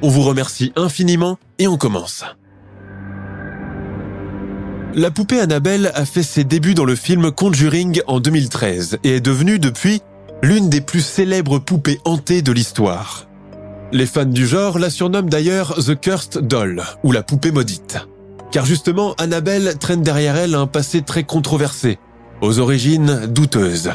On vous remercie infiniment et on commence. La poupée Annabelle a fait ses débuts dans le film Conjuring en 2013 et est devenue depuis l'une des plus célèbres poupées hantées de l'histoire. Les fans du genre la surnomment d'ailleurs The Cursed Doll ou la poupée maudite. Car justement, Annabelle traîne derrière elle un passé très controversé, aux origines douteuses.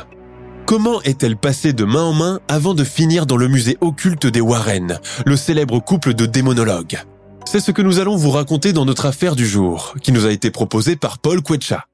Comment est-elle passée de main en main avant de finir dans le musée occulte des Warren, le célèbre couple de démonologues? C'est ce que nous allons vous raconter dans notre affaire du jour, qui nous a été proposée par Paul Quetcha.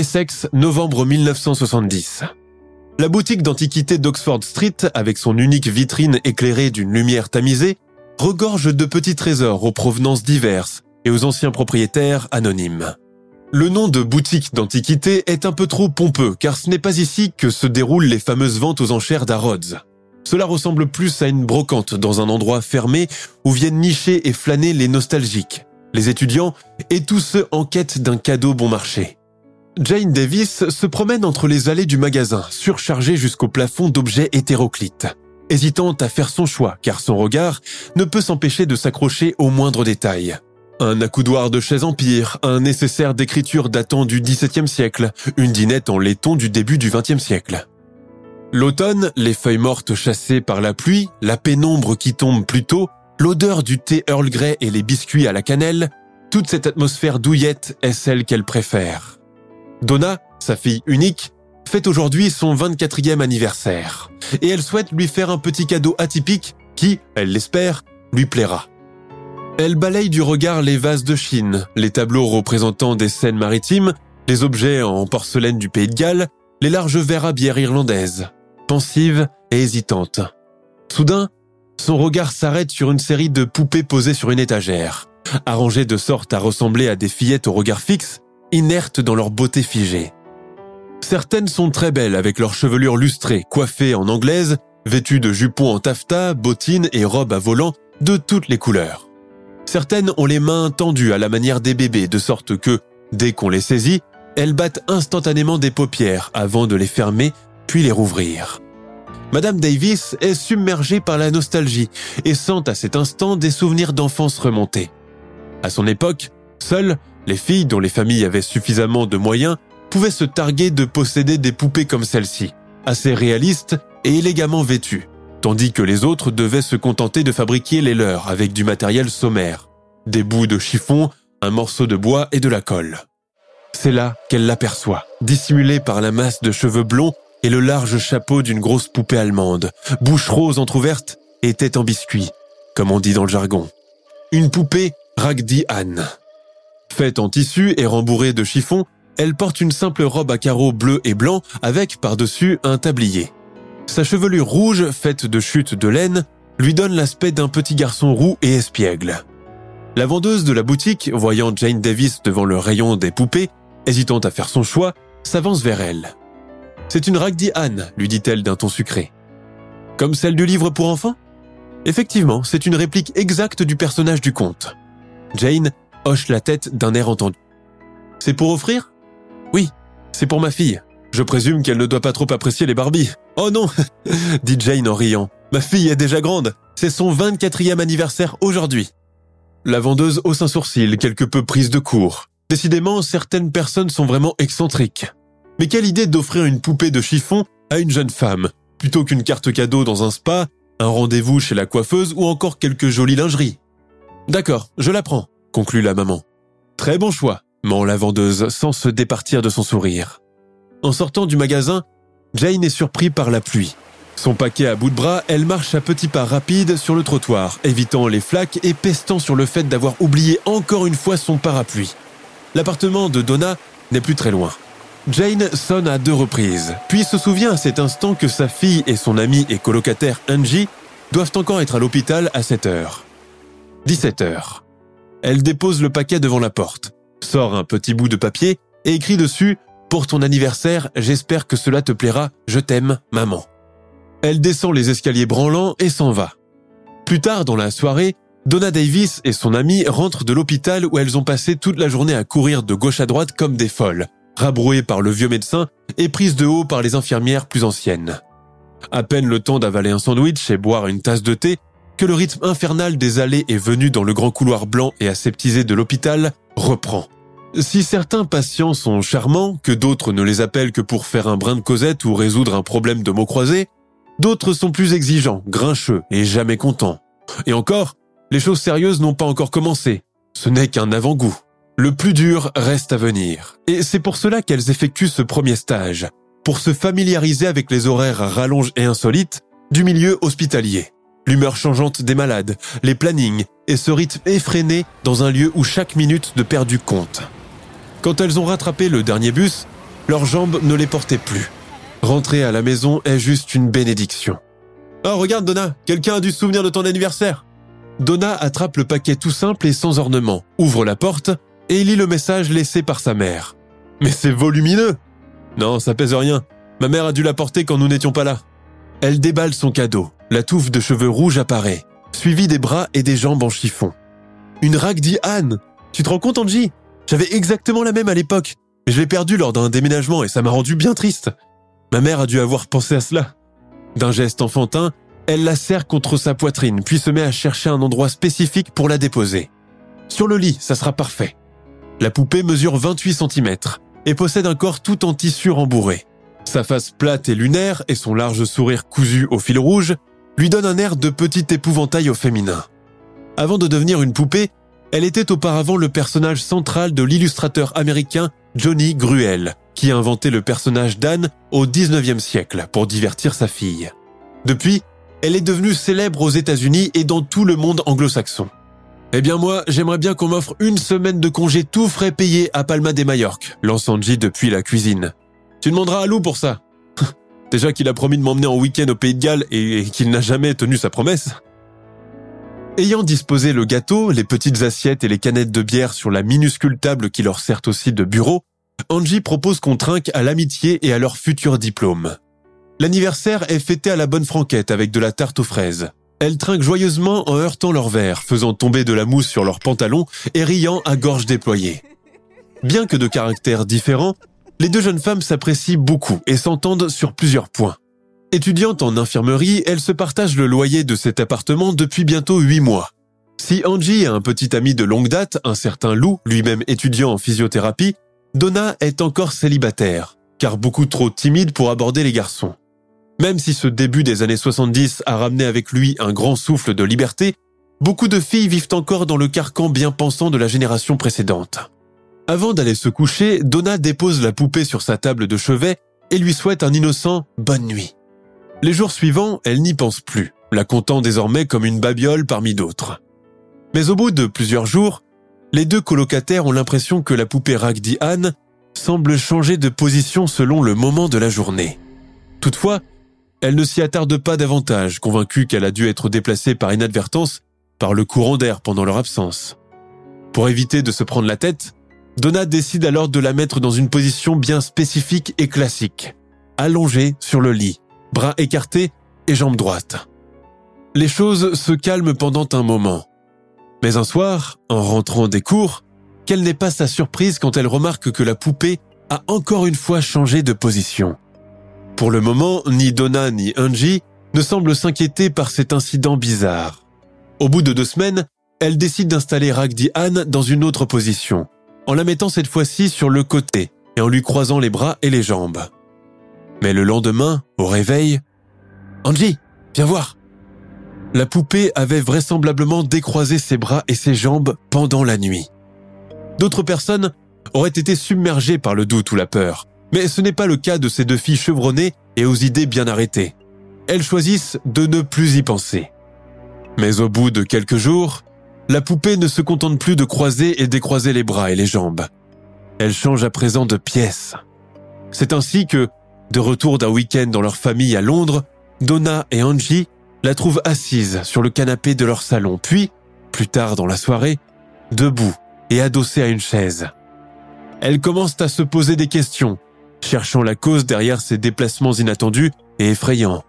Essex, novembre 1970. La boutique d'antiquité d'Oxford Street, avec son unique vitrine éclairée d'une lumière tamisée, regorge de petits trésors aux provenances diverses et aux anciens propriétaires anonymes. Le nom de boutique d'antiquité est un peu trop pompeux car ce n'est pas ici que se déroulent les fameuses ventes aux enchères d'Arrods. Cela ressemble plus à une brocante dans un endroit fermé où viennent nicher et flâner les nostalgiques, les étudiants et tous ceux en quête d'un cadeau bon marché. Jane Davis se promène entre les allées du magasin, surchargée jusqu'au plafond d'objets hétéroclites, hésitant à faire son choix car son regard ne peut s'empêcher de s'accrocher aux moindres détails. Un accoudoir de chaise empire, un nécessaire d'écriture datant du XVIIe siècle, une dinette en laiton du début du XXe siècle. L'automne, les feuilles mortes chassées par la pluie, la pénombre qui tombe plus tôt, l'odeur du thé Earl Grey et les biscuits à la cannelle, toute cette atmosphère douillette est celle qu'elle préfère. Donna, sa fille unique, fête aujourd'hui son 24e anniversaire et elle souhaite lui faire un petit cadeau atypique qui, elle l'espère, lui plaira. Elle balaye du regard les vases de Chine, les tableaux représentant des scènes maritimes, les objets en porcelaine du pays de Galles, les larges verres à bière irlandaise, pensive et hésitante. Soudain, son regard s'arrête sur une série de poupées posées sur une étagère, arrangées de sorte à ressembler à des fillettes au regard fixe, inertes dans leur beauté figée. Certaines sont très belles avec leur chevelure lustrée, coiffées en anglaise, vêtues de jupons en taffetas, bottines et robes à volant de toutes les couleurs. Certaines ont les mains tendues à la manière des bébés, de sorte que, dès qu'on les saisit, elles battent instantanément des paupières avant de les fermer puis les rouvrir. Madame Davis est submergée par la nostalgie et sent à cet instant des souvenirs d'enfance remonter. À son époque, seules, les filles dont les familles avaient suffisamment de moyens pouvaient se targuer de posséder des poupées comme celle-ci, assez réalistes et élégamment vêtues, tandis que les autres devaient se contenter de fabriquer les leurs avec du matériel sommaire, des bouts de chiffon, un morceau de bois et de la colle. C'est là qu'elle l'aperçoit, dissimulée par la masse de cheveux blonds et le large chapeau d'une grosse poupée allemande, bouche rose entr'ouverte et tête en biscuit, comme on dit dans le jargon. Une poupée Ragdi Anne. Faite en tissu et rembourrée de chiffon, elle porte une simple robe à carreaux bleus et blancs avec par-dessus un tablier. Sa chevelure rouge, faite de chutes de laine, lui donne l'aspect d'un petit garçon roux et espiègle. La vendeuse de la boutique, voyant Jane Davis devant le rayon des poupées, hésitant à faire son choix, s'avance vers elle. C'est une Ragdi Anne, lui dit-elle d'un ton sucré. Comme celle du livre pour enfants? Effectivement, c'est une réplique exacte du personnage du conte. Jane hoche la tête d'un air entendu. C'est pour offrir? Oui, c'est pour ma fille. Je présume qu'elle ne doit pas trop apprécier les Barbies. Oh non dit Jane en riant. Ma fille est déjà grande. C'est son 24e anniversaire aujourd'hui. La vendeuse hausse un sourcil, quelque peu prise de court. Décidément, certaines personnes sont vraiment excentriques. Mais quelle idée d'offrir une poupée de chiffon à une jeune femme, plutôt qu'une carte cadeau dans un spa, un rendez-vous chez la coiffeuse ou encore quelques jolies lingeries? D'accord, je la prends, conclut la maman. Très bon choix, ment la vendeuse sans se départir de son sourire. En sortant du magasin, Jane est surpris par la pluie. Son paquet à bout de bras, elle marche à petits pas rapides sur le trottoir, évitant les flaques et pestant sur le fait d'avoir oublié encore une fois son parapluie. L'appartement de Donna n'est plus très loin. Jane sonne à deux reprises, puis se souvient à cet instant que sa fille et son amie et colocataire Angie doivent encore être à l'hôpital à 7 heures. 17 heures. Elle dépose le paquet devant la porte, sort un petit bout de papier et écrit dessus Pour ton anniversaire, j'espère que cela te plaira, je t'aime, maman. Elle descend les escaliers branlants et s'en va. Plus tard dans la soirée, Donna Davis et son amie rentrent de l'hôpital où elles ont passé toute la journée à courir de gauche à droite comme des folles, rabrouées par le vieux médecin et prises de haut par les infirmières plus anciennes. À peine le temps d'avaler un sandwich et boire une tasse de thé, que le rythme infernal des allées et venues dans le grand couloir blanc et aseptisé de l'hôpital reprend. Si certains patients sont charmants, que d'autres ne les appellent que pour faire un brin de causette ou résoudre un problème de mots croisés, d'autres sont plus exigeants, grincheux et jamais contents. Et encore, les choses sérieuses n'ont pas encore commencé. Ce n'est qu'un avant-goût. Le plus dur reste à venir. Et c'est pour cela qu'elles effectuent ce premier stage, pour se familiariser avec les horaires à rallonge et insolites du milieu hospitalier. L'humeur changeante des malades, les plannings et ce rythme effréné dans un lieu où chaque minute de perdu compte. Quand elles ont rattrapé le dernier bus, leurs jambes ne les portaient plus. Rentrer à la maison est juste une bénédiction. Oh, regarde, Donna, quelqu'un a se souvenir de ton anniversaire. Donna attrape le paquet tout simple et sans ornement, ouvre la porte et lit le message laissé par sa mère. Mais c'est volumineux Non, ça pèse rien. Ma mère a dû la porter quand nous n'étions pas là. Elle déballe son cadeau. La touffe de cheveux rouges apparaît, suivie des bras et des jambes en chiffon. Une rag dit Anne. Tu te rends compte, Angie? J'avais exactement la même à l'époque. Mais je l'ai perdue lors d'un déménagement et ça m'a rendu bien triste. Ma mère a dû avoir pensé à cela. D'un geste enfantin, elle la serre contre sa poitrine, puis se met à chercher un endroit spécifique pour la déposer. Sur le lit, ça sera parfait. La poupée mesure 28 cm et possède un corps tout en tissu rembourré. Sa face plate et lunaire et son large sourire cousu au fil rouge lui donnent un air de petit épouvantail au féminin. Avant de devenir une poupée, elle était auparavant le personnage central de l'illustrateur américain Johnny Gruel, qui a inventé le personnage d'Anne au 19e siècle pour divertir sa fille. Depuis, elle est devenue célèbre aux États-Unis et dans tout le monde anglo-saxon. Eh bien moi, j'aimerais bien qu'on m'offre une semaine de congé tout frais payé à Palma de Majorque, lance depuis la cuisine. Tu demanderas à Lou pour ça. Déjà qu'il a promis de m'emmener en week-end au Pays de Galles et qu'il n'a jamais tenu sa promesse. Ayant disposé le gâteau, les petites assiettes et les canettes de bière sur la minuscule table qui leur sert aussi de bureau, Angie propose qu'on trinque à l'amitié et à leur futur diplôme. L'anniversaire est fêté à la bonne franquette avec de la tarte aux fraises. Elles trinquent joyeusement en heurtant leurs verres, faisant tomber de la mousse sur leurs pantalons et riant à gorge déployée. Bien que de caractères différents, les deux jeunes femmes s'apprécient beaucoup et s'entendent sur plusieurs points. Étudiante en infirmerie, elles se partagent le loyer de cet appartement depuis bientôt huit mois. Si Angie a un petit ami de longue date, un certain Lou, lui-même étudiant en physiothérapie, Donna est encore célibataire, car beaucoup trop timide pour aborder les garçons. Même si ce début des années 70 a ramené avec lui un grand souffle de liberté, beaucoup de filles vivent encore dans le carcan bien pensant de la génération précédente. Avant d'aller se coucher, Donna dépose la poupée sur sa table de chevet et lui souhaite un innocent bonne nuit. Les jours suivants, elle n'y pense plus, la comptant désormais comme une babiole parmi d'autres. Mais au bout de plusieurs jours, les deux colocataires ont l'impression que la poupée Ragdi Anne semble changer de position selon le moment de la journée. Toutefois, elle ne s'y attarde pas davantage, convaincue qu'elle a dû être déplacée par inadvertance par le courant d'air pendant leur absence. Pour éviter de se prendre la tête, Donna décide alors de la mettre dans une position bien spécifique et classique, allongée sur le lit, bras écartés et jambes droites. les choses se calment pendant un moment. Mais un soir, en rentrant des cours, quelle n'est pas sa surprise quand elle remarque que la poupée a encore une fois changé de position. Pour le moment, ni Donna ni Angie ne semblent s'inquiéter par cet incident bizarre. Au bout de deux semaines, elle décide d'installer Ragdi Anne dans une autre position, en la mettant cette fois-ci sur le côté et en lui croisant les bras et les jambes. Mais le lendemain, au réveil, Angie, viens voir. La poupée avait vraisemblablement décroisé ses bras et ses jambes pendant la nuit. D'autres personnes auraient été submergées par le doute ou la peur, mais ce n'est pas le cas de ces deux filles chevronnées et aux idées bien arrêtées. Elles choisissent de ne plus y penser. Mais au bout de quelques jours, la poupée ne se contente plus de croiser et décroiser les bras et les jambes. Elle change à présent de pièce. C'est ainsi que, de retour d'un week-end dans leur famille à Londres, Donna et Angie la trouvent assise sur le canapé de leur salon, puis, plus tard dans la soirée, debout et adossée à une chaise. Elles commencent à se poser des questions, cherchant la cause derrière ces déplacements inattendus et effrayants.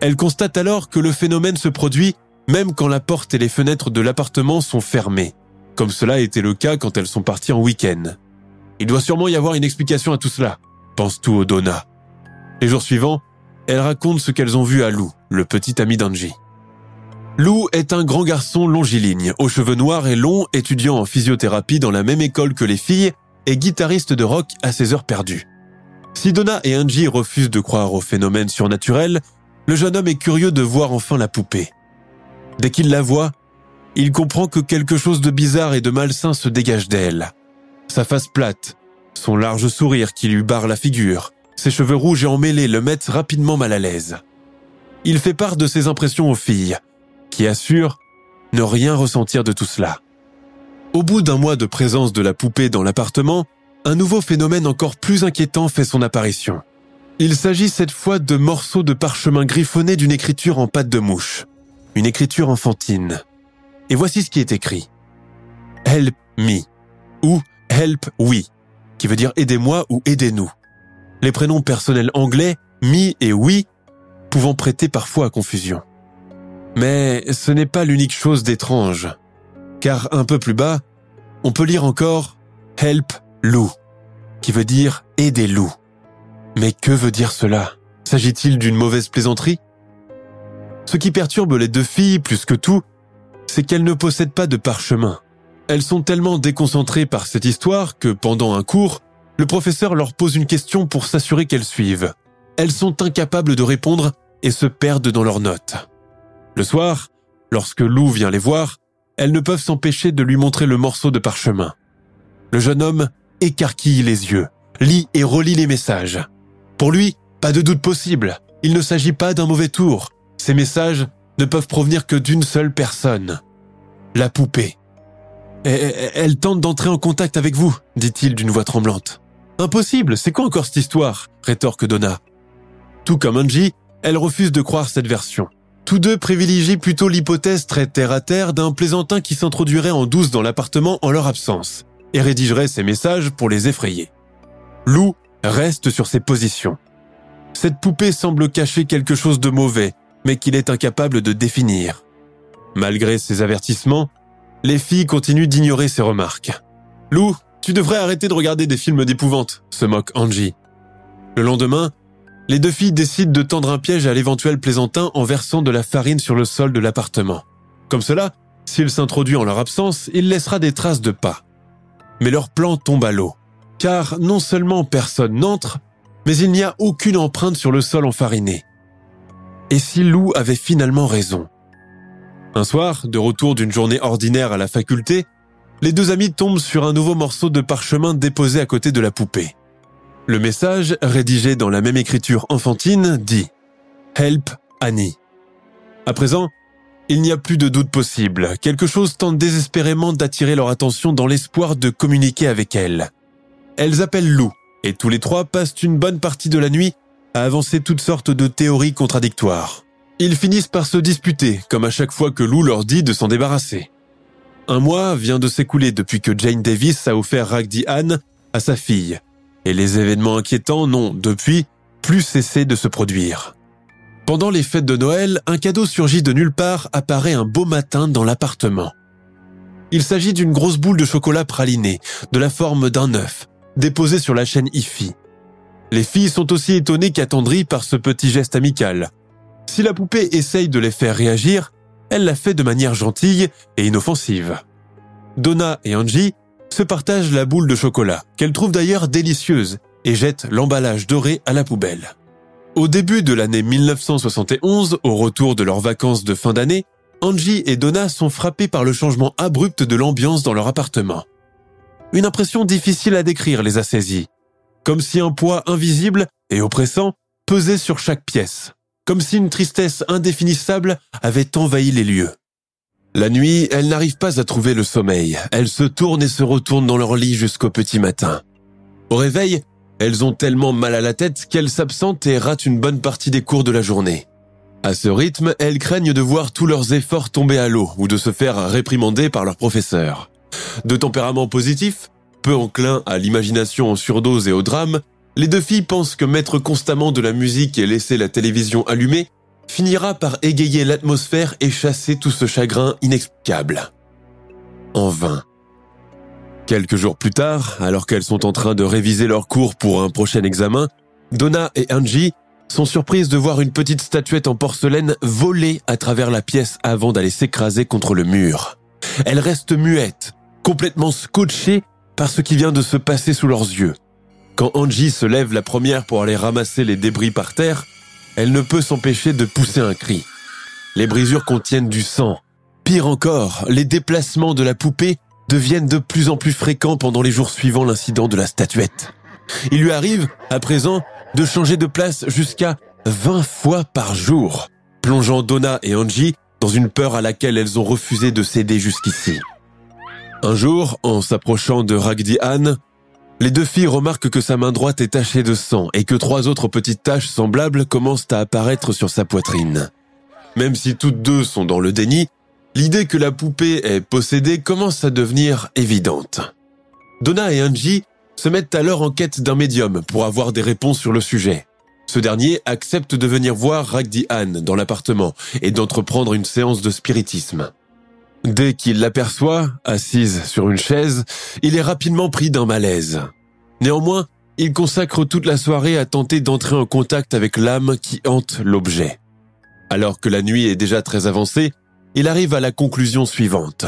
Elles constatent alors que le phénomène se produit même quand la porte et les fenêtres de l'appartement sont fermées, comme cela été le cas quand elles sont parties en week-end. Il doit sûrement y avoir une explication à tout cela, pense tout Donna. Les jours suivants, elles racontent ce qu'elles ont vu à Lou, le petit ami d'Angie. Lou est un grand garçon longiligne, aux cheveux noirs et longs, étudiant en physiothérapie dans la même école que les filles et guitariste de rock à ses heures perdues. Si Donna et Angie refusent de croire au phénomène surnaturel, le jeune homme est curieux de voir enfin la poupée. Dès qu'il la voit, il comprend que quelque chose de bizarre et de malsain se dégage d'elle. Sa face plate, son large sourire qui lui barre la figure, ses cheveux rouges et emmêlés le mettent rapidement mal à l'aise. Il fait part de ses impressions aux filles, qui assurent ne rien ressentir de tout cela. Au bout d'un mois de présence de la poupée dans l'appartement, un nouveau phénomène encore plus inquiétant fait son apparition. Il s'agit cette fois de morceaux de parchemin griffonnés d'une écriture en pâte de mouche une écriture enfantine. Et voici ce qui est écrit. Help me ou Help we, qui veut dire aidez-moi ou aidez-nous. Les prénoms personnels anglais, me et we, pouvant prêter parfois à confusion. Mais ce n'est pas l'unique chose d'étrange, car un peu plus bas, on peut lire encore Help Lou, qui veut dire aidez Lou. Mais que veut dire cela? S'agit-il d'une mauvaise plaisanterie? Ce qui perturbe les deux filles plus que tout, c'est qu'elles ne possèdent pas de parchemin. Elles sont tellement déconcentrées par cette histoire que pendant un cours, le professeur leur pose une question pour s'assurer qu'elles suivent. Elles sont incapables de répondre et se perdent dans leurs notes. Le soir, lorsque Lou vient les voir, elles ne peuvent s'empêcher de lui montrer le morceau de parchemin. Le jeune homme écarquille les yeux, lit et relit les messages. Pour lui, pas de doute possible, il ne s'agit pas d'un mauvais tour, ces messages ne peuvent provenir que d'une seule personne. La poupée. Elle tente d'entrer en contact avec vous, dit-il d'une voix tremblante. Impossible, c'est quoi encore cette histoire rétorque Donna. Tout comme Angie, elle refuse de croire cette version. Tous deux privilégient plutôt l'hypothèse très terre-à-terre d'un plaisantin qui s'introduirait en douce dans l'appartement en leur absence et rédigerait ces messages pour les effrayer. Lou reste sur ses positions. Cette poupée semble cacher quelque chose de mauvais mais qu'il est incapable de définir. Malgré ses avertissements, les filles continuent d'ignorer ses remarques. Lou, tu devrais arrêter de regarder des films d'épouvante, se moque Angie. Le lendemain, les deux filles décident de tendre un piège à l'éventuel plaisantin en versant de la farine sur le sol de l'appartement. Comme cela, s'il s'introduit en leur absence, il laissera des traces de pas. Mais leur plan tombe à l'eau. Car non seulement personne n'entre, mais il n'y a aucune empreinte sur le sol enfariné. Et si Lou avait finalement raison? Un soir, de retour d'une journée ordinaire à la faculté, les deux amis tombent sur un nouveau morceau de parchemin déposé à côté de la poupée. Le message, rédigé dans la même écriture enfantine, dit ⁇ Help Annie ⁇ À présent, il n'y a plus de doute possible. Quelque chose tente désespérément d'attirer leur attention dans l'espoir de communiquer avec elle. Elles appellent Lou, et tous les trois passent une bonne partie de la nuit à avancer toutes sortes de théories contradictoires. Ils finissent par se disputer, comme à chaque fois que Lou leur dit de s'en débarrasser. Un mois vient de s'écouler depuis que Jane Davis a offert Ragdi Anne à sa fille, et les événements inquiétants n'ont, depuis, plus cessé de se produire. Pendant les fêtes de Noël, un cadeau surgit de nulle part apparaît un beau matin dans l'appartement. Il s'agit d'une grosse boule de chocolat praliné, de la forme d'un œuf, déposée sur la chaîne IFI. Les filles sont aussi étonnées qu'attendries par ce petit geste amical. Si la poupée essaye de les faire réagir, elle l'a fait de manière gentille et inoffensive. Donna et Angie se partagent la boule de chocolat, qu'elles trouvent d'ailleurs délicieuse, et jettent l'emballage doré à la poubelle. Au début de l'année 1971, au retour de leurs vacances de fin d'année, Angie et Donna sont frappés par le changement abrupt de l'ambiance dans leur appartement. Une impression difficile à décrire les a saisis. Comme si un poids invisible et oppressant pesait sur chaque pièce. Comme si une tristesse indéfinissable avait envahi les lieux. La nuit, elles n'arrivent pas à trouver le sommeil. Elles se tournent et se retournent dans leur lit jusqu'au petit matin. Au réveil, elles ont tellement mal à la tête qu'elles s'absentent et ratent une bonne partie des cours de la journée. À ce rythme, elles craignent de voir tous leurs efforts tomber à l'eau ou de se faire réprimander par leur professeur. De tempérament positif, enclin à l'imagination en surdose et au drame, les deux filles pensent que mettre constamment de la musique et laisser la télévision allumée finira par égayer l'atmosphère et chasser tout ce chagrin inexplicable. En vain. Quelques jours plus tard, alors qu'elles sont en train de réviser leur cours pour un prochain examen, Donna et Angie sont surprises de voir une petite statuette en porcelaine voler à travers la pièce avant d'aller s'écraser contre le mur. Elles restent muettes, complètement scotchées par ce qui vient de se passer sous leurs yeux. Quand Angie se lève la première pour aller ramasser les débris par terre, elle ne peut s'empêcher de pousser un cri. Les brisures contiennent du sang. Pire encore, les déplacements de la poupée deviennent de plus en plus fréquents pendant les jours suivant l'incident de la statuette. Il lui arrive, à présent, de changer de place jusqu'à 20 fois par jour, plongeant Donna et Angie dans une peur à laquelle elles ont refusé de céder jusqu'ici. Un jour, en s'approchant de Ragdi Anne, les deux filles remarquent que sa main droite est tachée de sang et que trois autres petites taches semblables commencent à apparaître sur sa poitrine. Même si toutes deux sont dans le déni, L'idée que la poupée est possédée commence à devenir évidente. Donna et Angie se mettent alors en quête d'un médium pour avoir des réponses sur le sujet. Ce dernier accepte de venir voir Ragdi Anne dans l'appartement et d'entreprendre une séance de spiritisme. Dès qu'il l'aperçoit, assise sur une chaise, il est rapidement pris d'un malaise. Néanmoins, il consacre toute la soirée à tenter d'entrer en contact avec l'âme qui hante l'objet. Alors que la nuit est déjà très avancée, il arrive à la conclusion suivante.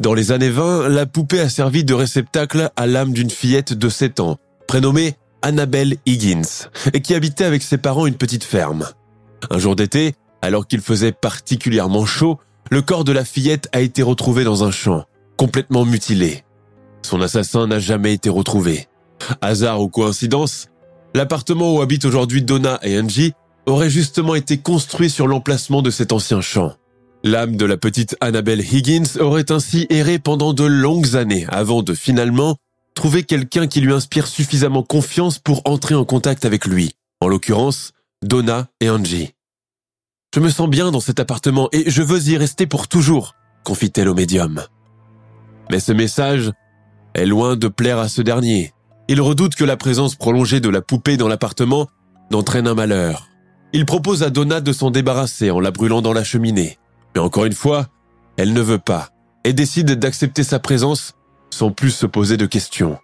Dans les années 20, la poupée a servi de réceptacle à l'âme d'une fillette de 7 ans, prénommée Annabelle Higgins, et qui habitait avec ses parents une petite ferme. Un jour d'été, alors qu'il faisait particulièrement chaud, le corps de la fillette a été retrouvé dans un champ, complètement mutilé. Son assassin n'a jamais été retrouvé. Hasard ou coïncidence, l'appartement où habitent aujourd'hui Donna et Angie aurait justement été construit sur l'emplacement de cet ancien champ. L'âme de la petite Annabelle Higgins aurait ainsi erré pendant de longues années avant de finalement trouver quelqu'un qui lui inspire suffisamment confiance pour entrer en contact avec lui, en l'occurrence Donna et Angie. Je me sens bien dans cet appartement et je veux y rester pour toujours, confie-t-elle au médium. Mais ce message est loin de plaire à ce dernier. Il redoute que la présence prolongée de la poupée dans l'appartement n'entraîne un malheur. Il propose à Donna de s'en débarrasser en la brûlant dans la cheminée. Mais encore une fois, elle ne veut pas et décide d'accepter sa présence sans plus se poser de questions.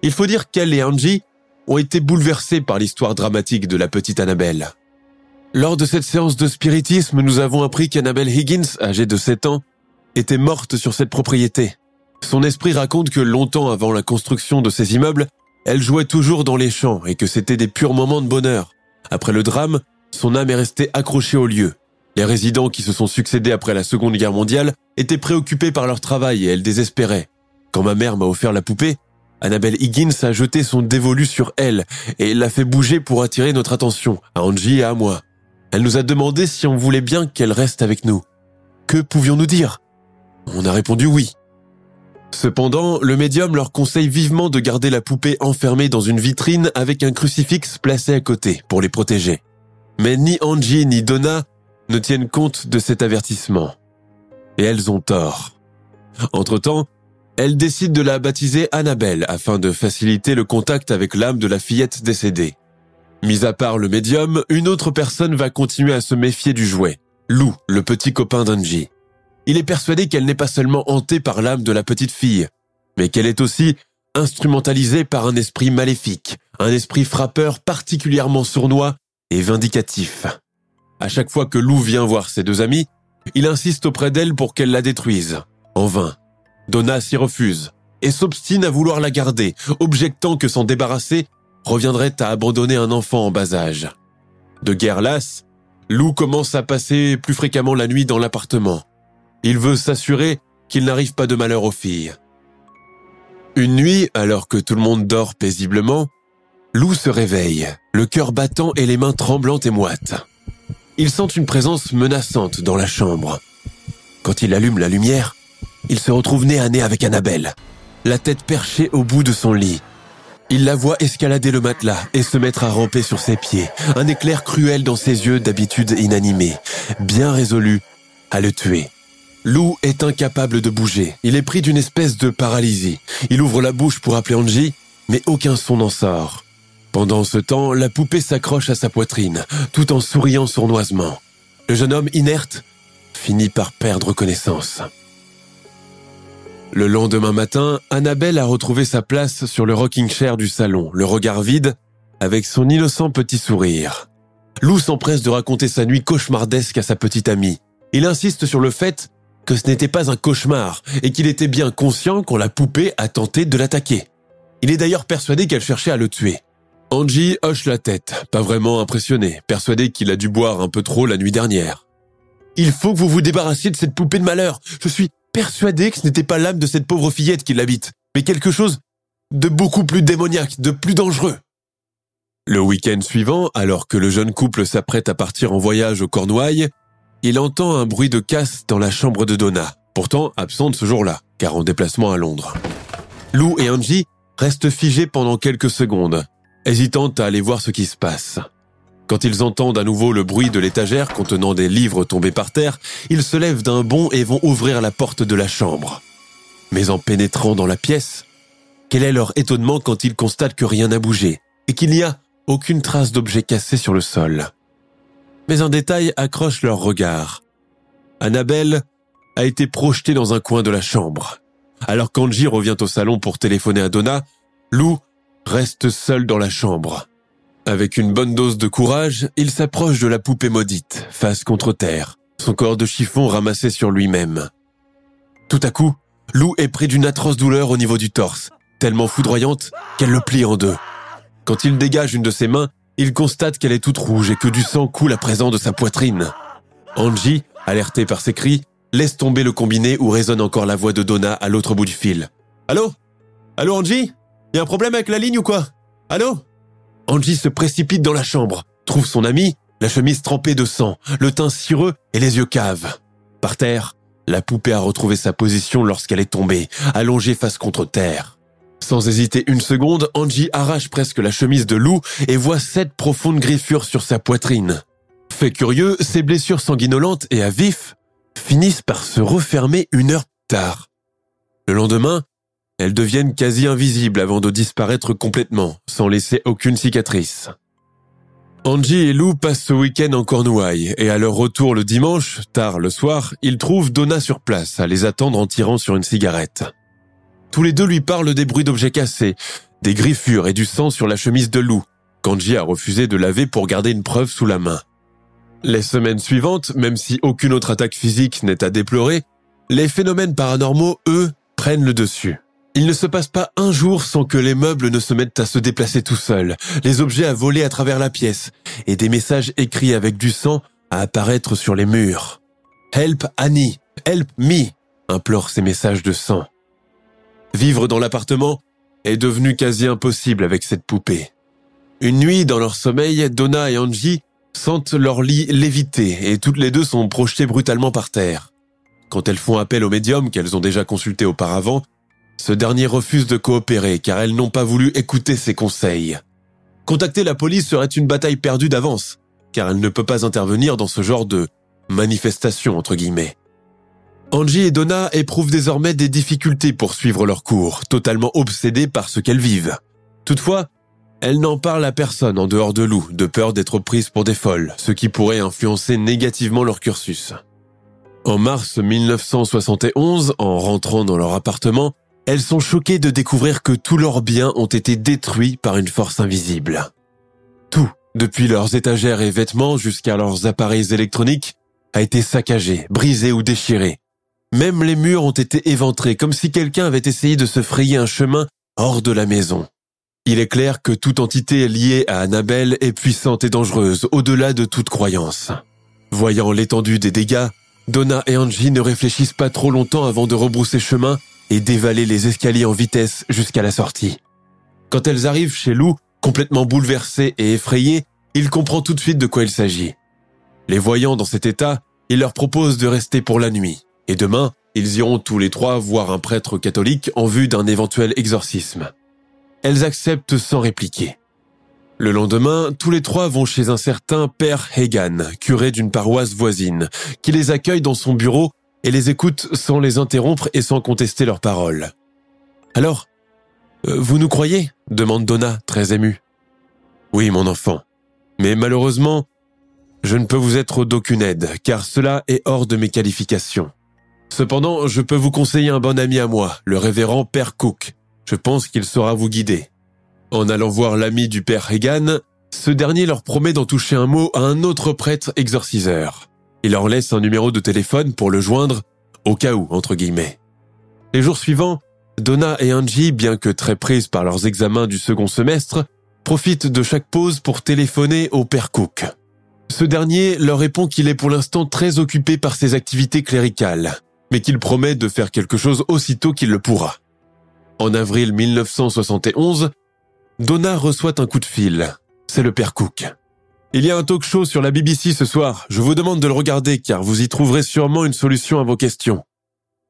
Il faut dire qu'elle et Angie ont été bouleversées par l'histoire dramatique de la petite Annabelle. Lors de cette séance de spiritisme, nous avons appris qu'Annabelle Higgins, âgée de 7 ans, était morte sur cette propriété. Son esprit raconte que longtemps avant la construction de ces immeubles, elle jouait toujours dans les champs et que c'était des purs moments de bonheur. Après le drame, son âme est restée accrochée au lieu les résidents qui se sont succédés après la Seconde Guerre mondiale étaient préoccupés par leur travail et elle désespérait. Quand ma mère m'a offert la poupée, Annabelle Higgins a jeté son dévolu sur elle et l'a fait bouger pour attirer notre attention, à Angie et à moi. Elle nous a demandé si on voulait bien qu'elle reste avec nous. Que pouvions-nous dire? On a répondu oui. Cependant, le médium leur conseille vivement de garder la poupée enfermée dans une vitrine avec un crucifix placé à côté pour les protéger. Mais ni Angie ni Donna ne tiennent compte de cet avertissement. Et elles ont tort. Entre-temps, elles décident de la baptiser Annabelle afin de faciliter le contact avec l'âme de la fillette décédée. Mis à part le médium, une autre personne va continuer à se méfier du jouet. Lou, le petit copain d'Angie. Il est persuadé qu'elle n'est pas seulement hantée par l'âme de la petite fille, mais qu'elle est aussi instrumentalisée par un esprit maléfique, un esprit frappeur particulièrement sournois et vindicatif. À chaque fois que Lou vient voir ses deux amis, il insiste auprès d'elle pour qu'elle la détruise. En vain. Donna s'y refuse et s'obstine à vouloir la garder, objectant que s'en débarrasser reviendrait à abandonner un enfant en bas âge. De guerre lasse, Lou commence à passer plus fréquemment la nuit dans l'appartement. Il veut s'assurer qu'il n'arrive pas de malheur aux filles. Une nuit, alors que tout le monde dort paisiblement, Lou se réveille, le cœur battant et les mains tremblantes et moites. Il sent une présence menaçante dans la chambre. Quand il allume la lumière, il se retrouve nez à nez avec Annabelle, la tête perchée au bout de son lit. Il la voit escalader le matelas et se mettre à ramper sur ses pieds, un éclair cruel dans ses yeux d'habitude inanimés, bien résolu à le tuer. Lou est incapable de bouger. Il est pris d'une espèce de paralysie. Il ouvre la bouche pour appeler Angie, mais aucun son n'en sort. Pendant ce temps, la poupée s'accroche à sa poitrine, tout en souriant sournoisement. Le jeune homme inerte finit par perdre connaissance. Le lendemain matin, Annabelle a retrouvé sa place sur le rocking chair du salon, le regard vide, avec son innocent petit sourire. Lou s'empresse de raconter sa nuit cauchemardesque à sa petite amie. Il insiste sur le fait que ce n'était pas un cauchemar et qu'il était bien conscient quand la poupée a tenté de l'attaquer. Il est d'ailleurs persuadé qu'elle cherchait à le tuer. Angie hoche la tête, pas vraiment impressionné, persuadé qu'il a dû boire un peu trop la nuit dernière. Il faut que vous vous débarrassiez de cette poupée de malheur. Je suis persuadé que ce n'était pas l'âme de cette pauvre fillette qui l'habite, mais quelque chose de beaucoup plus démoniaque, de plus dangereux. Le week-end suivant, alors que le jeune couple s'apprête à partir en voyage au Cornouailles, il entend un bruit de casse dans la chambre de Donna, pourtant absente ce jour-là, car en déplacement à Londres. Lou et Angie restent figés pendant quelques secondes, hésitant à aller voir ce qui se passe. Quand ils entendent à nouveau le bruit de l'étagère contenant des livres tombés par terre, ils se lèvent d'un bond et vont ouvrir la porte de la chambre. Mais en pénétrant dans la pièce, quel est leur étonnement quand ils constatent que rien n'a bougé et qu'il n'y a aucune trace d'objet cassé sur le sol. Mais un détail accroche leur regard. Annabelle a été projetée dans un coin de la chambre. Alors qu'Angie revient au salon pour téléphoner à Donna, Lou reste seul dans la chambre. Avec une bonne dose de courage, il s'approche de la poupée maudite, face contre terre, son corps de chiffon ramassé sur lui-même. Tout à coup, Lou est pris d'une atroce douleur au niveau du torse, tellement foudroyante qu'elle le plie en deux. Quand il dégage une de ses mains, il constate qu'elle est toute rouge et que du sang coule à présent de sa poitrine. Angie, alertée par ses cris, laisse tomber le combiné où résonne encore la voix de Donna à l'autre bout du fil. Allô? Allô Angie? Y a un problème avec la ligne ou quoi? Allô? Angie se précipite dans la chambre, trouve son ami, la chemise trempée de sang, le teint cireux et les yeux caves. Par terre, la poupée a retrouvé sa position lorsqu'elle est tombée, allongée face contre terre. Sans hésiter une seconde, Angie arrache presque la chemise de Lou et voit sept profondes griffures sur sa poitrine. Fait curieux, ces blessures sanguinolentes et à vif finissent par se refermer une heure tard. Le lendemain, elles deviennent quasi invisibles avant de disparaître complètement, sans laisser aucune cicatrice. Angie et Lou passent ce week-end en Cornouailles et à leur retour le dimanche, tard le soir, ils trouvent Donna sur place à les attendre en tirant sur une cigarette. Tous les deux lui parlent des bruits d'objets cassés, des griffures et du sang sur la chemise de Lou, qu'Angie a refusé de laver pour garder une preuve sous la main. Les semaines suivantes, même si aucune autre attaque physique n'est à déplorer, les phénomènes paranormaux, eux, prennent le dessus. Il ne se passe pas un jour sans que les meubles ne se mettent à se déplacer tout seuls, les objets à voler à travers la pièce, et des messages écrits avec du sang à apparaître sur les murs. Help Annie, help me, implorent ces messages de sang. Vivre dans l'appartement est devenu quasi impossible avec cette poupée. Une nuit, dans leur sommeil, Donna et Angie sentent leur lit léviter et toutes les deux sont projetées brutalement par terre. Quand elles font appel au médium qu'elles ont déjà consulté auparavant, ce dernier refuse de coopérer car elles n'ont pas voulu écouter ses conseils. Contacter la police serait une bataille perdue d'avance, car elle ne peut pas intervenir dans ce genre de manifestation entre guillemets. Angie et Donna éprouvent désormais des difficultés pour suivre leur cours, totalement obsédées par ce qu'elles vivent. Toutefois, Elle n'en parle à personne en dehors de Lou, de peur d'être prise pour des folles, ce qui pourrait influencer négativement leur cursus. En mars 1971, en rentrant dans leur appartement, elles sont choquées de découvrir que tous leurs biens ont été détruits par une force invisible. Tout, depuis leurs étagères et vêtements jusqu'à leurs appareils électroniques, a été saccagé, brisé ou déchiré. Même les murs ont été éventrés, comme si quelqu'un avait essayé de se frayer un chemin hors de la maison. Il est clair que toute entité liée à Annabelle est puissante et dangereuse, au-delà de toute croyance. Voyant l'étendue des dégâts, Donna et Angie ne réfléchissent pas trop longtemps avant de rebrousser chemin et d'évaler les escaliers en vitesse jusqu'à la sortie. Quand elles arrivent chez Lou, complètement bouleversées et effrayées, il comprend tout de suite de quoi il s'agit. Les voyant dans cet état, il leur propose de rester pour la nuit, et demain, ils iront tous les trois voir un prêtre catholique en vue d'un éventuel exorcisme. Elles acceptent sans répliquer. Le lendemain, tous les trois vont chez un certain père Hagan, curé d'une paroisse voisine, qui les accueille dans son bureau et les écoute sans les interrompre et sans contester leurs paroles. Alors, euh, vous nous croyez? demande Donna, très émue. Oui, mon enfant. Mais malheureusement, je ne peux vous être d'aucune aide, car cela est hors de mes qualifications. Cependant, je peux vous conseiller un bon ami à moi, le révérend Père Cook. Je pense qu'il saura vous guider. En allant voir l'ami du Père Regan, ce dernier leur promet d'en toucher un mot à un autre prêtre exorciseur. Il leur laisse un numéro de téléphone pour le joindre, au cas où, entre guillemets. Les jours suivants, Donna et Angie, bien que très prises par leurs examens du second semestre, profitent de chaque pause pour téléphoner au Père Cook. Ce dernier leur répond qu'il est pour l'instant très occupé par ses activités cléricales, mais qu'il promet de faire quelque chose aussitôt qu'il le pourra. En avril 1971, Donna reçoit un coup de fil. C'est le Père Cook. Il y a un talk show sur la BBC ce soir. Je vous demande de le regarder car vous y trouverez sûrement une solution à vos questions.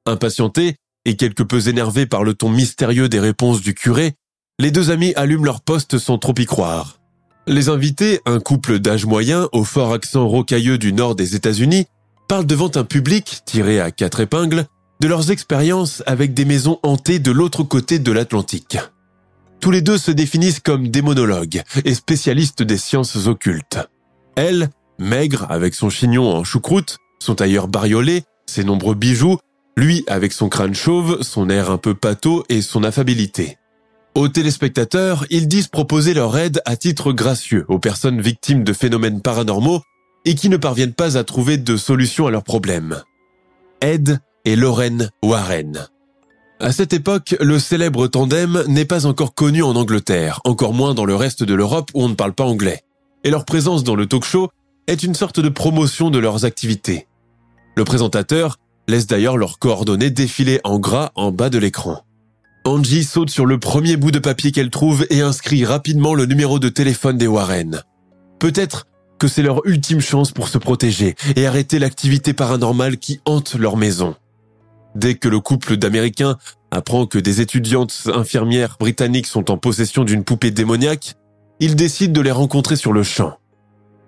Impatientés et quelque peu énervés par le ton mystérieux des réponses du curé, les deux amis allument leur poste sans trop y croire. Les invités, un couple d'âge moyen au fort accent rocailleux du nord des États-Unis, parlent devant un public tiré à quatre épingles de leurs expériences avec des maisons hantées de l'autre côté de l'Atlantique. Tous les deux se définissent comme démonologues et spécialistes des sciences occultes. Elle, maigre avec son chignon en choucroute, son tailleur bariolé, ses nombreux bijoux, lui avec son crâne chauve, son air un peu pâteau et son affabilité. Aux téléspectateurs, ils disent proposer leur aide à titre gracieux aux personnes victimes de phénomènes paranormaux et qui ne parviennent pas à trouver de solution à leurs problèmes. Ed et Lorraine Warren. À cette époque, le célèbre tandem n'est pas encore connu en Angleterre, encore moins dans le reste de l'Europe où on ne parle pas anglais. Et leur présence dans le talk show est une sorte de promotion de leurs activités. Le présentateur laisse d'ailleurs leurs coordonnées défiler en gras en bas de l'écran. Angie saute sur le premier bout de papier qu'elle trouve et inscrit rapidement le numéro de téléphone des Warren. Peut-être que c'est leur ultime chance pour se protéger et arrêter l'activité paranormale qui hante leur maison. Dès que le couple d'Américains apprend que des étudiantes infirmières britanniques sont en possession d'une poupée démoniaque, ils décident de les rencontrer sur le champ.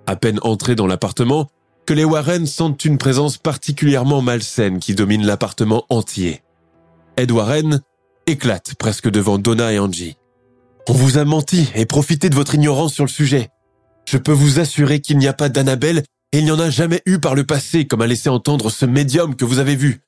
À peine entrés dans l'appartement, que les Warren sentent une présence particulièrement malsaine qui domine l'appartement entier. Ed Warren éclate presque devant Donna et Angie. On vous a menti et profité de votre ignorance sur le sujet. Je peux vous assurer qu'il n'y a pas d'Annabelle et il n'y en a jamais eu par le passé comme a laissé entendre ce médium que vous avez vu.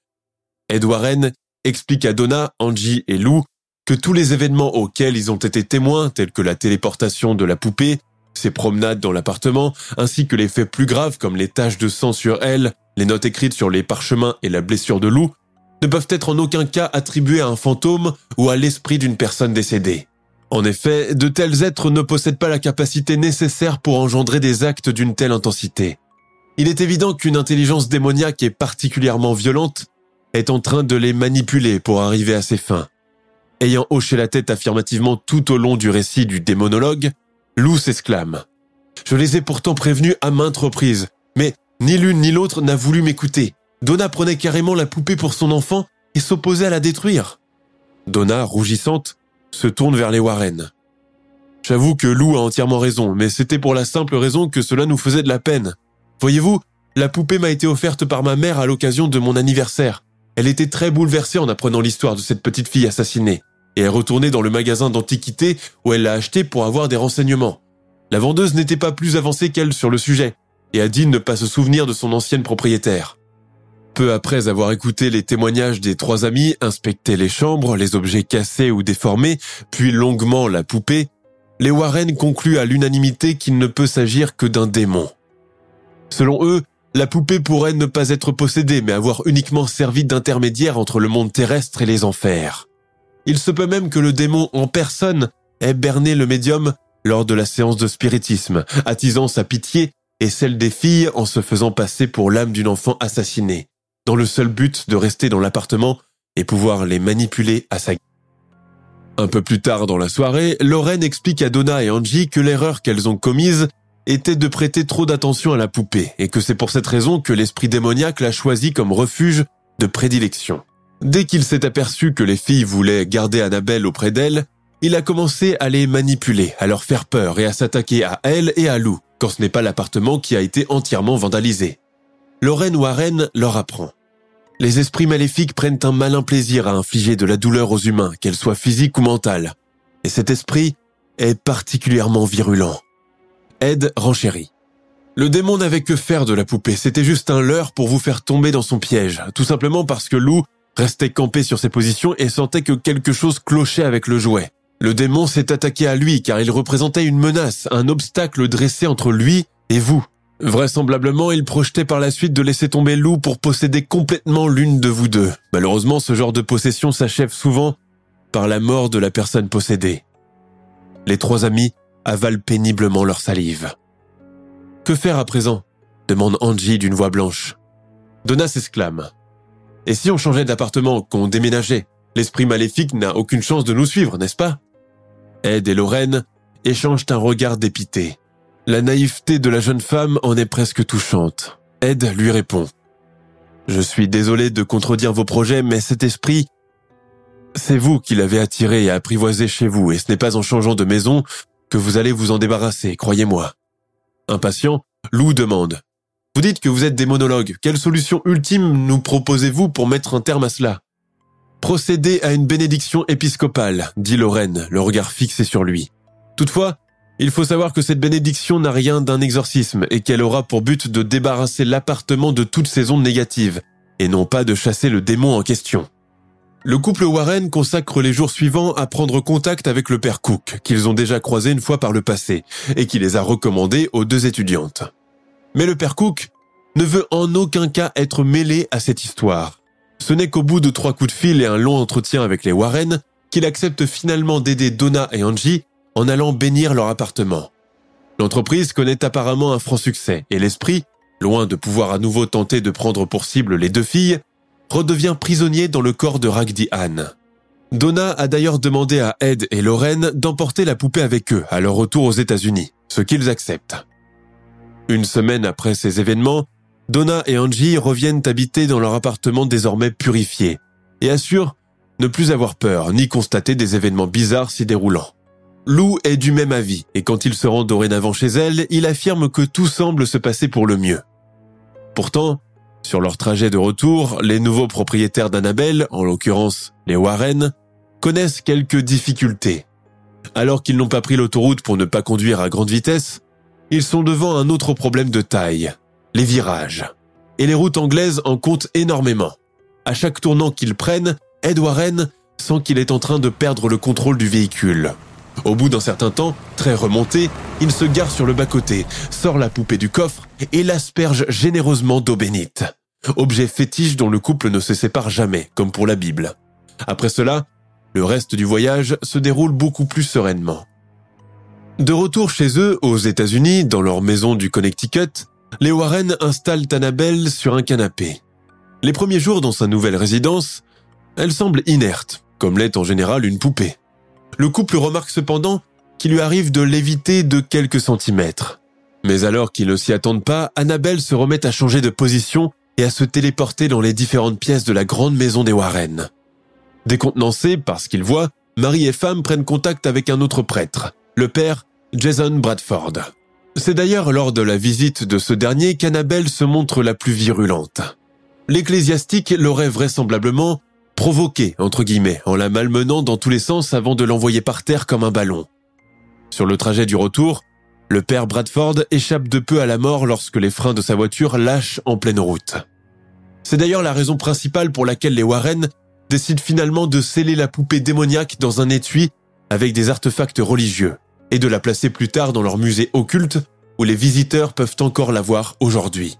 Ed Warren explique à Donna, Angie et Lou que tous les événements auxquels ils ont été témoins, tels que la téléportation de la poupée, ses promenades dans l'appartement, ainsi que les faits plus graves comme les taches de sang sur elle, les notes écrites sur les parchemins et la blessure de Lou, ne peuvent être en aucun cas attribués à un fantôme ou à l'esprit d'une personne décédée. En effet, de tels êtres ne possèdent pas la capacité nécessaire pour engendrer des actes d'une telle intensité. Il est évident qu'une intelligence démoniaque et particulièrement violente est en train de les manipuler pour arriver à ses fins. Ayant hoché la tête affirmativement tout au long du récit du démonologue, Lou s'exclame. Je les ai pourtant prévenus à maintes reprises, mais ni l'une ni l'autre n'a voulu m'écouter. Donna prenait carrément la poupée pour son enfant et s'opposait à la détruire. Donna, rougissante, se tourne vers les Warren. J'avoue que Lou a entièrement raison, mais c'était pour la simple raison que cela nous faisait de la peine. Voyez-vous, la poupée m'a été offerte par ma mère à l'occasion de mon anniversaire. Elle était très bouleversée en apprenant l'histoire de cette petite fille assassinée. et est retournée dans le magasin d'antiquités où elle l'a acheté pour avoir des renseignements. La vendeuse n'était pas plus avancée qu'elle sur le sujet et a dit ne pas se souvenir de son ancienne propriétaire. Peu après avoir écouté les témoignages des trois amis, inspecté les chambres, les objets cassés ou déformés, puis longuement la poupée, les Warren concluent à l'unanimité qu'il ne peut s'agir que d'un démon. Selon eux, la poupée pourrait ne pas être possédée, mais avoir uniquement servi d'intermédiaire entre le monde terrestre et les enfers. Il se peut même que le démon en personne ait berné le médium lors de la séance de spiritisme, attisant sa pitié et celle des filles en se faisant passer pour l'âme d'une enfant assassinée, dans le seul but de rester dans l'appartement et pouvoir les manipuler à sa un peu plus tard dans la soirée, Lorraine explique à Donna et Angie que l'erreur qu'elles ont commise était de prêter trop d'attention à la poupée et que c'est pour cette raison que l'esprit démoniaque l'a choisi comme refuge de prédilection. Dès qu'il s'est aperçu que les filles voulaient garder Annabelle auprès d'elle, il a commencé à les manipuler, à leur faire peur et à s'attaquer à elle et à Lou, quand ce n'est pas l'appartement qui a été entièrement vandalisé. Lorraine Warren leur apprend. Les esprits maléfiques prennent un malin plaisir à infliger de la douleur aux humains, qu'elle soit physique ou mentale. Et cet esprit est particulièrement virulent. Ed renchérit. Le démon n'avait que faire de la poupée, c'était juste un leurre pour vous faire tomber dans son piège, tout simplement parce que Lou restait campé sur ses positions et sentait que quelque chose clochait avec le jouet. Le démon s'est attaqué à lui car il représentait une menace, un obstacle dressé entre lui et vous. Vraisemblablement, il projetait par la suite de laisser tomber Lou pour posséder complètement l'une de vous deux. Malheureusement, ce genre de possession s'achève souvent par la mort de la personne possédée. Les trois amis avalent péniblement leur salive. Que faire à présent? demande Angie d'une voix blanche. Donna s'exclame. Et si on changeait d'appartement, qu'on déménageait? L'esprit maléfique n'a aucune chance de nous suivre, n'est-ce pas? Ed et Lorraine échangent un regard dépité. La naïveté de la jeune femme en est presque touchante. Ed lui répond. Je suis désolé de contredire vos projets, mais cet esprit, c'est vous qui l'avez attiré et apprivoisé chez vous, et ce n'est pas en changeant de maison vous allez vous en débarrasser, croyez-moi. Impatient, Lou demande. Vous dites que vous êtes des monologues. Quelle solution ultime nous proposez-vous pour mettre un terme à cela? Procéder à une bénédiction épiscopale, dit Lorraine, le regard fixé sur lui. Toutefois, il faut savoir que cette bénédiction n'a rien d'un exorcisme et qu'elle aura pour but de débarrasser l'appartement de toutes ses ondes négatives, et non pas de chasser le démon en question. Le couple Warren consacre les jours suivants à prendre contact avec le père Cook, qu'ils ont déjà croisé une fois par le passé, et qui les a recommandés aux deux étudiantes. Mais le père Cook ne veut en aucun cas être mêlé à cette histoire. Ce n'est qu'au bout de trois coups de fil et un long entretien avec les Warren qu'il accepte finalement d'aider Donna et Angie en allant bénir leur appartement. L'entreprise connaît apparemment un franc succès et l'esprit, loin de pouvoir à nouveau tenter de prendre pour cible les deux filles, redevient prisonnier dans le corps de Ragdi Anne. Donna a d'ailleurs demandé à Ed et Lorraine d'emporter la poupée avec eux à leur retour aux États-Unis, ce qu'ils acceptent. Une semaine après ces événements, Donna et Angie reviennent habiter dans leur appartement désormais purifié et assurent ne plus avoir peur ni constater des événements bizarres s'y déroulant. Lou est du même avis et quand il se rend dorénavant chez elle, il affirme que tout semble se passer pour le mieux. Pourtant, sur leur trajet de retour, les nouveaux propriétaires d'Annabelle, en l'occurrence les Warren, connaissent quelques difficultés. Alors qu'ils n'ont pas pris l'autoroute pour ne pas conduire à grande vitesse, ils sont devant un autre problème de taille, les virages. Et les routes anglaises en comptent énormément. À chaque tournant qu'ils prennent, Ed Warren sent qu'il est en train de perdre le contrôle du véhicule. Au bout d'un certain temps, très remonté, il se gare sur le bas-côté, sort la poupée du coffre et l'asperge généreusement d'eau bénite. Objet fétiche dont le couple ne se sépare jamais, comme pour la Bible. Après cela, le reste du voyage se déroule beaucoup plus sereinement. De retour chez eux, aux États-Unis, dans leur maison du Connecticut, les Warren installent Annabelle sur un canapé. Les premiers jours dans sa nouvelle résidence, elle semble inerte, comme l'est en général une poupée. Le couple remarque cependant qu'il lui arrive de l'éviter de quelques centimètres. Mais alors qu'ils ne s'y attendent pas, Annabelle se remet à changer de position et à se téléporter dans les différentes pièces de la grande maison des Warren. Décontenancés par ce qu'ils voient, mari et femme prennent contact avec un autre prêtre, le père Jason Bradford. C'est d'ailleurs lors de la visite de ce dernier qu'Annabelle se montre la plus virulente. L'ecclésiastique l'aurait vraisemblablement provoqué, entre guillemets, en la malmenant dans tous les sens avant de l'envoyer par terre comme un ballon. Sur le trajet du retour, le père Bradford échappe de peu à la mort lorsque les freins de sa voiture lâchent en pleine route. C'est d'ailleurs la raison principale pour laquelle les Warren décident finalement de sceller la poupée démoniaque dans un étui avec des artefacts religieux et de la placer plus tard dans leur musée occulte où les visiteurs peuvent encore la voir aujourd'hui.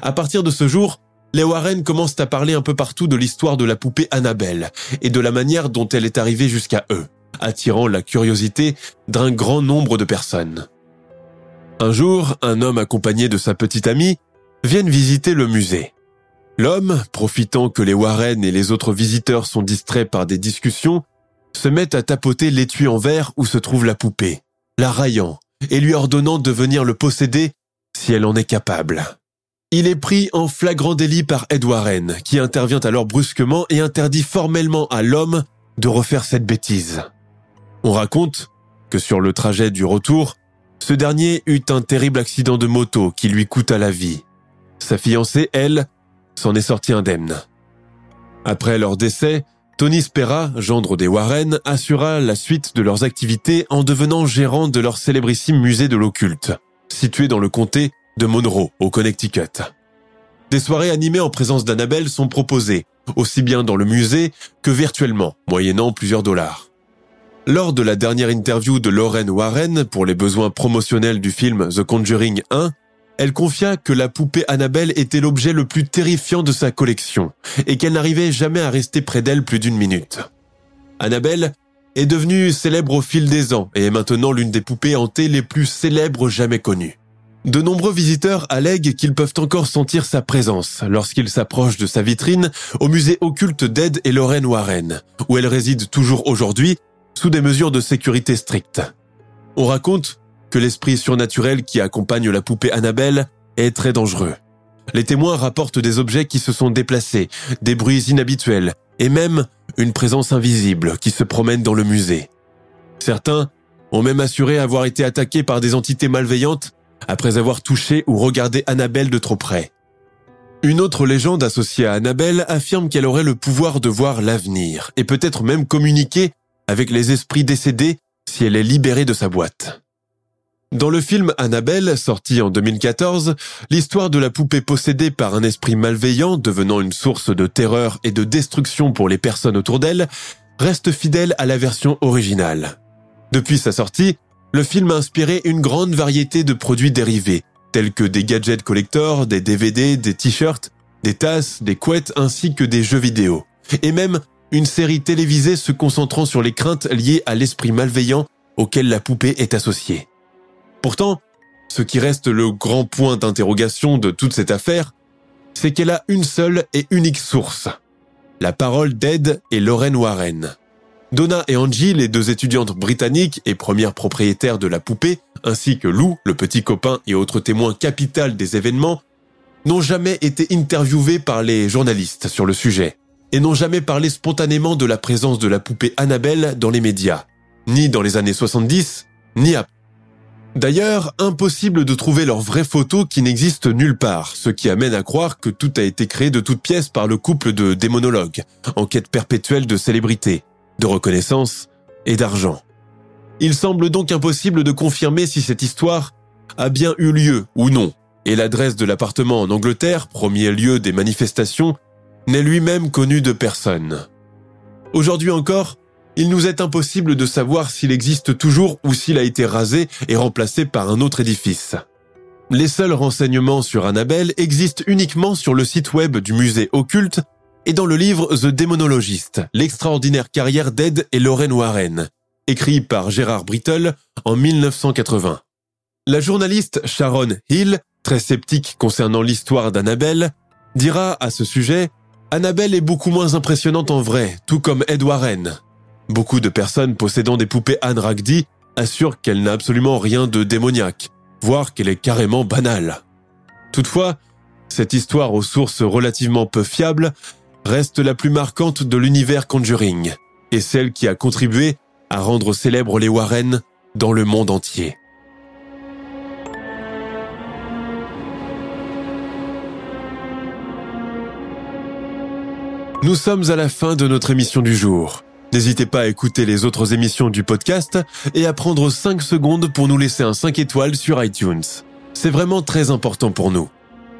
À partir de ce jour, les Warren commencent à parler un peu partout de l'histoire de la poupée Annabelle et de la manière dont elle est arrivée jusqu'à eux, attirant la curiosité d'un grand nombre de personnes. Un jour, un homme accompagné de sa petite amie viennent visiter le musée. L'homme, profitant que les Warren et les autres visiteurs sont distraits par des discussions, se met à tapoter l'étui en verre où se trouve la poupée, la raillant et lui ordonnant de venir le posséder si elle en est capable. Il est pris en flagrant délit par Ed Warren, qui intervient alors brusquement et interdit formellement à l'homme de refaire cette bêtise. On raconte que sur le trajet du retour, ce dernier eut un terrible accident de moto qui lui coûta la vie. Sa fiancée, elle, s'en est sortie indemne. Après leur décès, Tony Spera, gendre des Warren, assura la suite de leurs activités en devenant gérant de leur célébrissime musée de l'occulte, situé dans le comté de Monroe, au Connecticut. Des soirées animées en présence d'Annabelle sont proposées, aussi bien dans le musée que virtuellement, moyennant plusieurs dollars. Lors de la dernière interview de Lauren Warren pour les besoins promotionnels du film The Conjuring 1, elle confia que la poupée Annabelle était l'objet le plus terrifiant de sa collection et qu'elle n'arrivait jamais à rester près d'elle plus d'une minute. Annabelle est devenue célèbre au fil des ans et est maintenant l'une des poupées hantées les plus célèbres jamais connues. De nombreux visiteurs allèguent qu'ils peuvent encore sentir sa présence lorsqu'ils s'approchent de sa vitrine au musée occulte d'Ed et Lorraine Warren, où elle réside toujours aujourd'hui sous des mesures de sécurité strictes. On raconte que l'esprit surnaturel qui accompagne la poupée Annabelle est très dangereux. Les témoins rapportent des objets qui se sont déplacés, des bruits inhabituels et même une présence invisible qui se promène dans le musée. Certains ont même assuré avoir été attaqués par des entités malveillantes après avoir touché ou regardé Annabelle de trop près. Une autre légende associée à Annabelle affirme qu'elle aurait le pouvoir de voir l'avenir et peut-être même communiquer avec les esprits décédés si elle est libérée de sa boîte. Dans le film Annabelle, sorti en 2014, l'histoire de la poupée possédée par un esprit malveillant devenant une source de terreur et de destruction pour les personnes autour d'elle reste fidèle à la version originale. Depuis sa sortie, le film a inspiré une grande variété de produits dérivés, tels que des gadgets collectors, des DVD, des t-shirts, des tasses, des couettes ainsi que des jeux vidéo. Et même une série télévisée se concentrant sur les craintes liées à l'esprit malveillant auquel la poupée est associée. Pourtant, ce qui reste le grand point d'interrogation de toute cette affaire, c'est qu'elle a une seule et unique source. La parole d'Ed et Lorraine Warren. Donna et Angie, les deux étudiantes britanniques et premières propriétaires de la poupée, ainsi que Lou, le petit copain et autre témoin capital des événements, n'ont jamais été interviewés par les journalistes sur le sujet et n'ont jamais parlé spontanément de la présence de la poupée Annabelle dans les médias, ni dans les années 70, ni après. D'ailleurs, impossible de trouver leurs vraies photos qui n'existent nulle part, ce qui amène à croire que tout a été créé de toutes pièces par le couple de démonologues, en quête perpétuelle de célébrité, de reconnaissance et d'argent. Il semble donc impossible de confirmer si cette histoire a bien eu lieu ou non, et l'adresse de l'appartement en Angleterre, premier lieu des manifestations, n'est lui-même connue de personne. Aujourd'hui encore, il nous est impossible de savoir s'il existe toujours ou s'il a été rasé et remplacé par un autre édifice. Les seuls renseignements sur Annabelle existent uniquement sur le site web du musée occulte et dans le livre The Démonologiste, l'extraordinaire carrière d'Ed et Lorraine Warren, écrit par Gérard Brittle en 1980. La journaliste Sharon Hill, très sceptique concernant l'histoire d'Annabelle, dira à ce sujet Annabelle est beaucoup moins impressionnante en vrai, tout comme Ed Warren. Beaucoup de personnes possédant des poupées Anne Ragdi assurent qu'elle n'a absolument rien de démoniaque, voire qu'elle est carrément banale. Toutefois, cette histoire aux sources relativement peu fiables reste la plus marquante de l'univers Conjuring, et celle qui a contribué à rendre célèbres les Warren dans le monde entier. Nous sommes à la fin de notre émission du jour. N'hésitez pas à écouter les autres émissions du podcast et à prendre 5 secondes pour nous laisser un 5 étoiles sur iTunes. C'est vraiment très important pour nous.